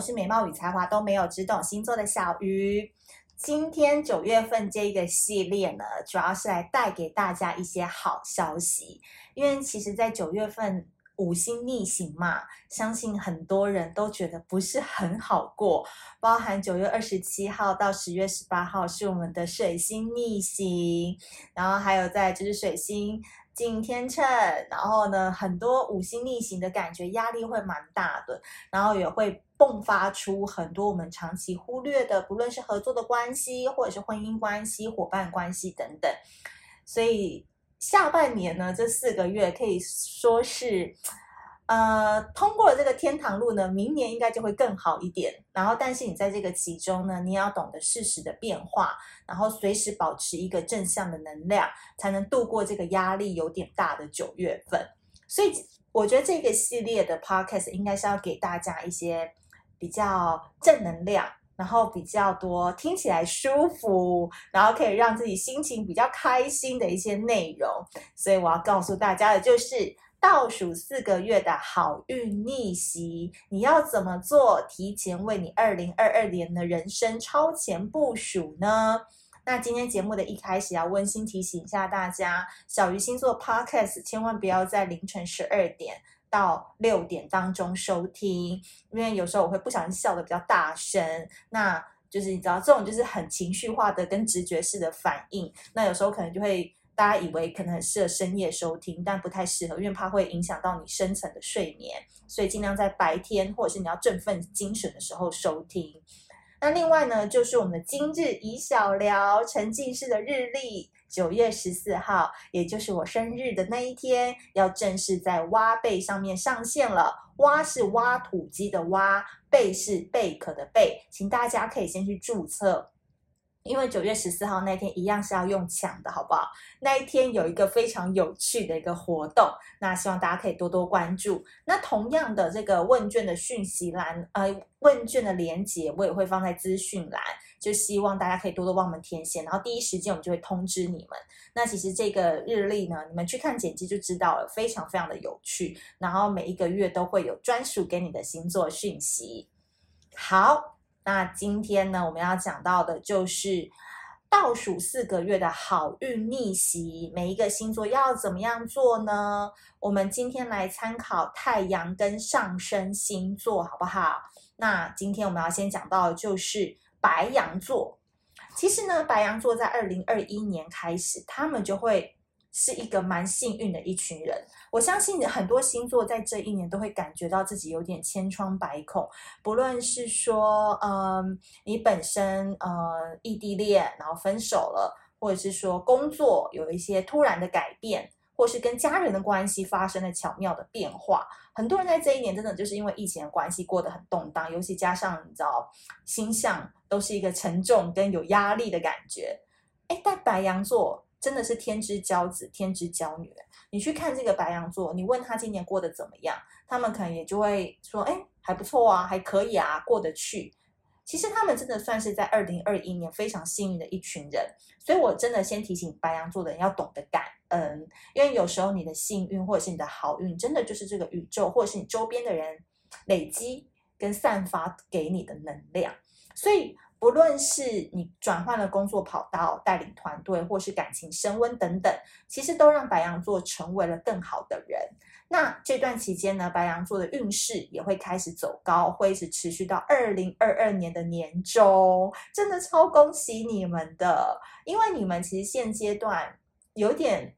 我是美貌与才华都没有，只懂星座的小鱼。今天九月份这个系列呢，主要是来带给大家一些好消息。因为其实，在九月份五星逆行嘛，相信很多人都觉得不是很好过。包含九月二十七号到十月十八号是我们的水星逆行，然后还有在就是水星。进天秤，然后呢，很多五星逆行的感觉，压力会蛮大的，然后也会迸发出很多我们长期忽略的，不论是合作的关系，或者是婚姻关系、伙伴关系等等。所以下半年呢，这四个月可以说是。呃，通过了这个天堂路呢，明年应该就会更好一点。然后，但是你在这个其中呢，你也要懂得适时的变化，然后随时保持一个正向的能量，才能度过这个压力有点大的九月份。所以，我觉得这个系列的 podcast 应该是要给大家一些比较正能量，然后比较多听起来舒服，然后可以让自己心情比较开心的一些内容。所以，我要告诉大家的就是。倒数四个月的好运逆袭，你要怎么做？提前为你二零二二年的人生超前部署呢？那今天节目的一开始要温馨提醒一下大家，小鱼星座 Podcast 千万不要在凌晨十二点到六点当中收听，因为有时候我会不小心笑的比较大声，那就是你知道这种就是很情绪化的跟直觉式的反应，那有时候可能就会。大家以为可能很适合深夜收听，但不太适合，因为怕会影响到你深层的睡眠，所以尽量在白天或者是你要振奋精神的时候收听。那另外呢，就是我们的今日宜小聊沉浸式的日历，九月十四号，也就是我生日的那一天，要正式在挖贝上面上线了。挖是挖土机的挖，贝是贝壳的贝，请大家可以先去注册。因为九月十四号那天一样是要用抢的，好不好？那一天有一个非常有趣的一个活动，那希望大家可以多多关注。那同样的这个问卷的讯息栏，呃，问卷的连接我也会放在资讯栏，就希望大家可以多多帮我们填写，然后第一时间我们就会通知你们。那其实这个日历呢，你们去看简介就知道了，非常非常的有趣。然后每一个月都会有专属给你的星座讯息。好。那今天呢，我们要讲到的就是倒数四个月的好运逆袭，每一个星座要怎么样做呢？我们今天来参考太阳跟上升星座，好不好？那今天我们要先讲到的就是白羊座。其实呢，白羊座在二零二一年开始，他们就会。是一个蛮幸运的一群人，我相信很多星座在这一年都会感觉到自己有点千疮百孔，不论是说，嗯，你本身呃异地恋然后分手了，或者是说工作有一些突然的改变，或是跟家人的关系发生了巧妙的变化，很多人在这一年真的就是因为疫情的关系过得很动荡，尤其加上你知道星象都是一个沉重跟有压力的感觉，哎，但白羊座。真的是天之骄子，天之骄女。你去看这个白羊座，你问他今年过得怎么样，他们可能也就会说：“哎，还不错啊，还可以啊，过得去。”其实他们真的算是在二零二一年非常幸运的一群人。所以我真的先提醒白羊座的人要懂得感恩，因为有时候你的幸运或者是你的好运，真的就是这个宇宙或者是你周边的人累积跟散发给你的能量。所以。不论是你转换了工作跑道、带领团队，或是感情升温等等，其实都让白羊座成为了更好的人。那这段期间呢，白羊座的运势也会开始走高，会一直持续到二零二二年的年终。真的超恭喜你们的，因为你们其实现阶段有点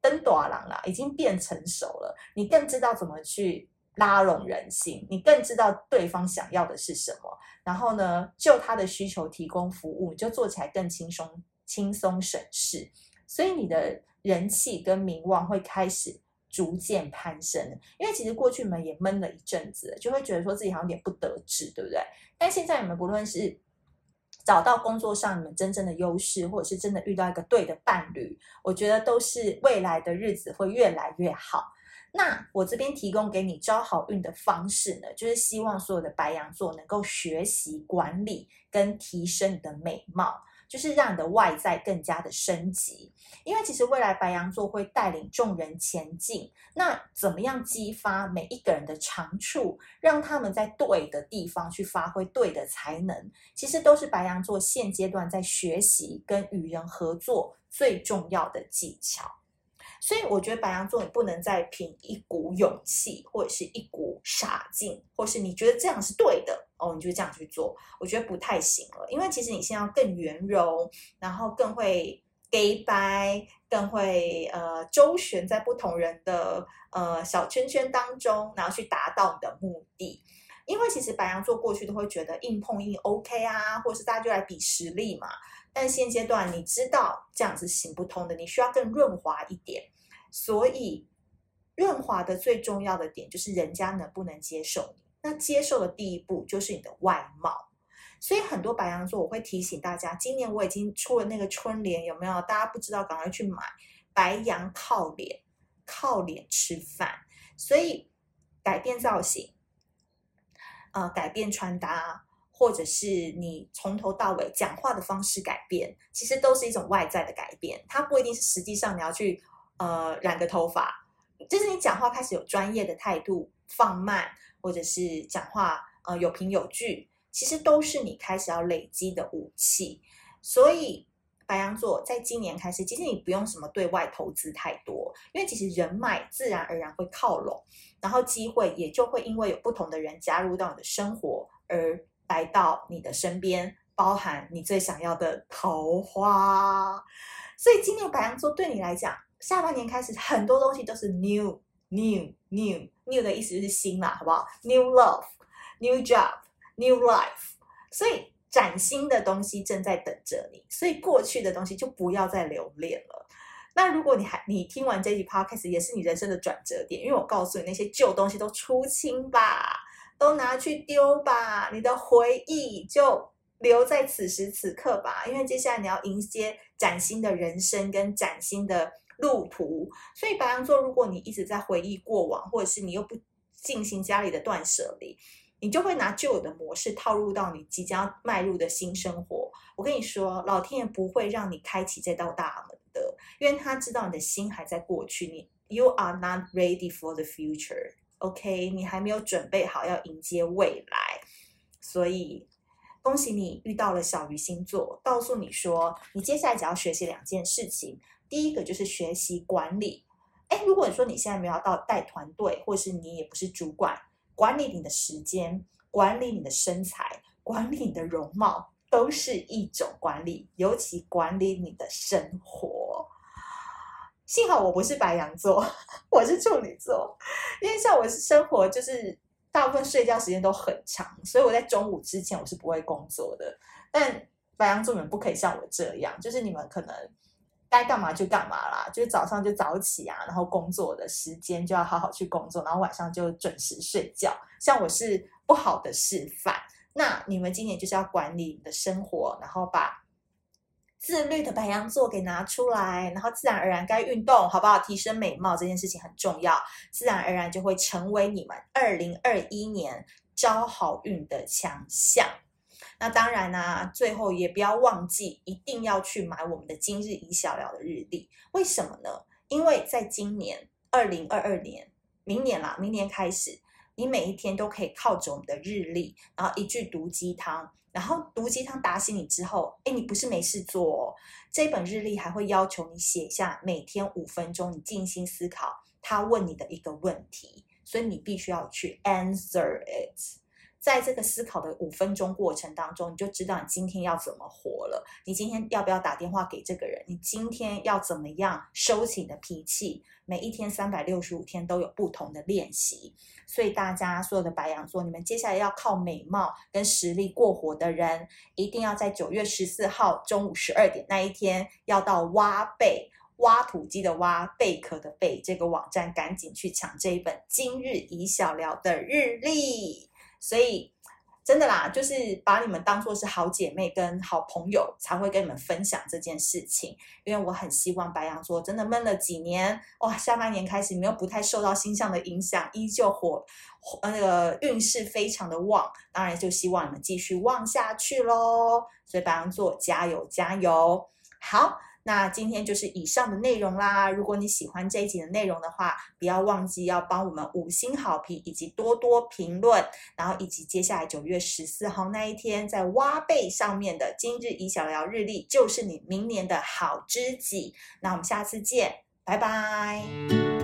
登大人了，已经变成熟了，你更知道怎么去。拉拢人心，你更知道对方想要的是什么，然后呢，就他的需求提供服务，你就做起来更轻松、轻松省事，所以你的人气跟名望会开始逐渐攀升。因为其实过去你们也闷了一阵子，就会觉得说自己好像有点不得志，对不对？但现在你们不论是找到工作上你们真正的优势，或者是真的遇到一个对的伴侣，我觉得都是未来的日子会越来越好。那我这边提供给你招好运的方式呢，就是希望所有的白羊座能够学习管理跟提升你的美貌。就是让你的外在更加的升级。因为其实未来白羊座会带领众人前进，那怎么样激发每一个人的长处，让他们在对的地方去发挥对的才能，其实都是白羊座现阶段在学习跟与人合作最重要的技巧。所以我觉得白羊座你不能再凭一股勇气，或者是一股傻劲，或是你觉得这样是对的哦，你就这样去做，我觉得不太行了。因为其实你现在要更圆融，然后更会假掰，更会呃周旋在不同人的呃小圈圈当中，然后去达到你的目的。因为其实白羊座过去都会觉得硬碰硬 OK 啊，或是大家就来比实力嘛。但现阶段你知道这样子行不通的，你需要更润滑一点。所以润滑的最重要的点就是人家能不能接受你。那接受的第一步就是你的外貌。所以很多白羊座我会提醒大家，今年我已经出了那个春联，有没有？大家不知道，赶快去买。白羊靠脸，靠脸吃饭。所以改变造型，呃，改变穿搭。或者是你从头到尾讲话的方式改变，其实都是一种外在的改变，它不一定是实际上你要去呃染个头发，就是你讲话开始有专业的态度，放慢，或者是讲话呃有凭有据，其实都是你开始要累积的武器。所以白羊座在今年开始，其实你不用什么对外投资太多，因为其实人脉自然而然会靠拢，然后机会也就会因为有不同的人加入到你的生活而。来到你的身边，包含你最想要的桃花。所以今年白羊座对你来讲，下半年开始很多东西都是 new new new new 的意思就是新嘛，好不好？New love, new job, new life。所以崭新的东西正在等着你，所以过去的东西就不要再留恋了。那如果你还你听完这集 podcast 也是你人生的转折点，因为我告诉你那些旧东西都出清吧。都拿去丢吧，你的回忆就留在此时此刻吧。因为接下来你要迎接崭新的人生跟崭新的路途，所以白羊座，如果你一直在回忆过往，或者是你又不进行家里的断舍离，你就会拿旧的模式套入到你即将迈入的新生活。我跟你说，老天爷不会让你开启这道大门的，因为他知道你的心还在过去，你 You are not ready for the future。OK，你还没有准备好要迎接未来，所以恭喜你遇到了小鱼星座，告诉你说，你接下来只要学习两件事情。第一个就是学习管理。诶，如果你说你现在没有到带团队，或是你也不是主管，管理你的时间，管理你的身材，管理你的容貌，都是一种管理，尤其管理你的生活。幸好我不是白羊座，我是处女座，因为像我是生活就是大部分睡觉时间都很长，所以我在中午之前我是不会工作的。但白羊座们不可以像我这样，就是你们可能该干嘛就干嘛啦，就是早上就早起啊，然后工作的时间就要好好去工作，然后晚上就准时睡觉。像我是不好的示范，那你们今年就是要管理你的生活，然后把。自律的白羊座给拿出来，然后自然而然该运动，好不好？提升美貌这件事情很重要，自然而然就会成为你们二零二一年招好运的强项。那当然呢、啊，最后也不要忘记，一定要去买我们的今日已小聊的日历。为什么呢？因为在今年二零二二年，明年啦，明年开始，你每一天都可以靠着我们的日历，然后一句毒鸡汤。然后毒鸡汤打醒你之后，哎，你不是没事做哦。这本日历还会要求你写下每天五分钟，你静心思考他问你的一个问题，所以你必须要去 answer it。在这个思考的五分钟过程当中，你就知道你今天要怎么活了。你今天要不要打电话给这个人？你今天要怎么样收起你的脾气？每一天三百六十五天都有不同的练习，所以大家所有的白羊座，你们接下来要靠美貌跟实力过活的人，一定要在九月十四号中午十二点那一天，要到挖贝挖土机的挖贝壳的贝这个网站，赶紧去抢这一本今日宜小聊的日历。所以，真的啦，就是把你们当做是好姐妹跟好朋友，才会跟你们分享这件事情。因为我很希望白羊座真的闷了几年，哇，下半年开始你们又不太受到星象的影响，依旧火，那个运势非常的旺，当然就希望你们继续旺下去喽。所以白羊座加油加油，好。那今天就是以上的内容啦。如果你喜欢这一集的内容的话，不要忘记要帮我们五星好评，以及多多评论，然后以及接下来九月十四号那一天在挖贝上面的今日宜小聊日历，就是你明年的好知己。那我们下次见，拜拜。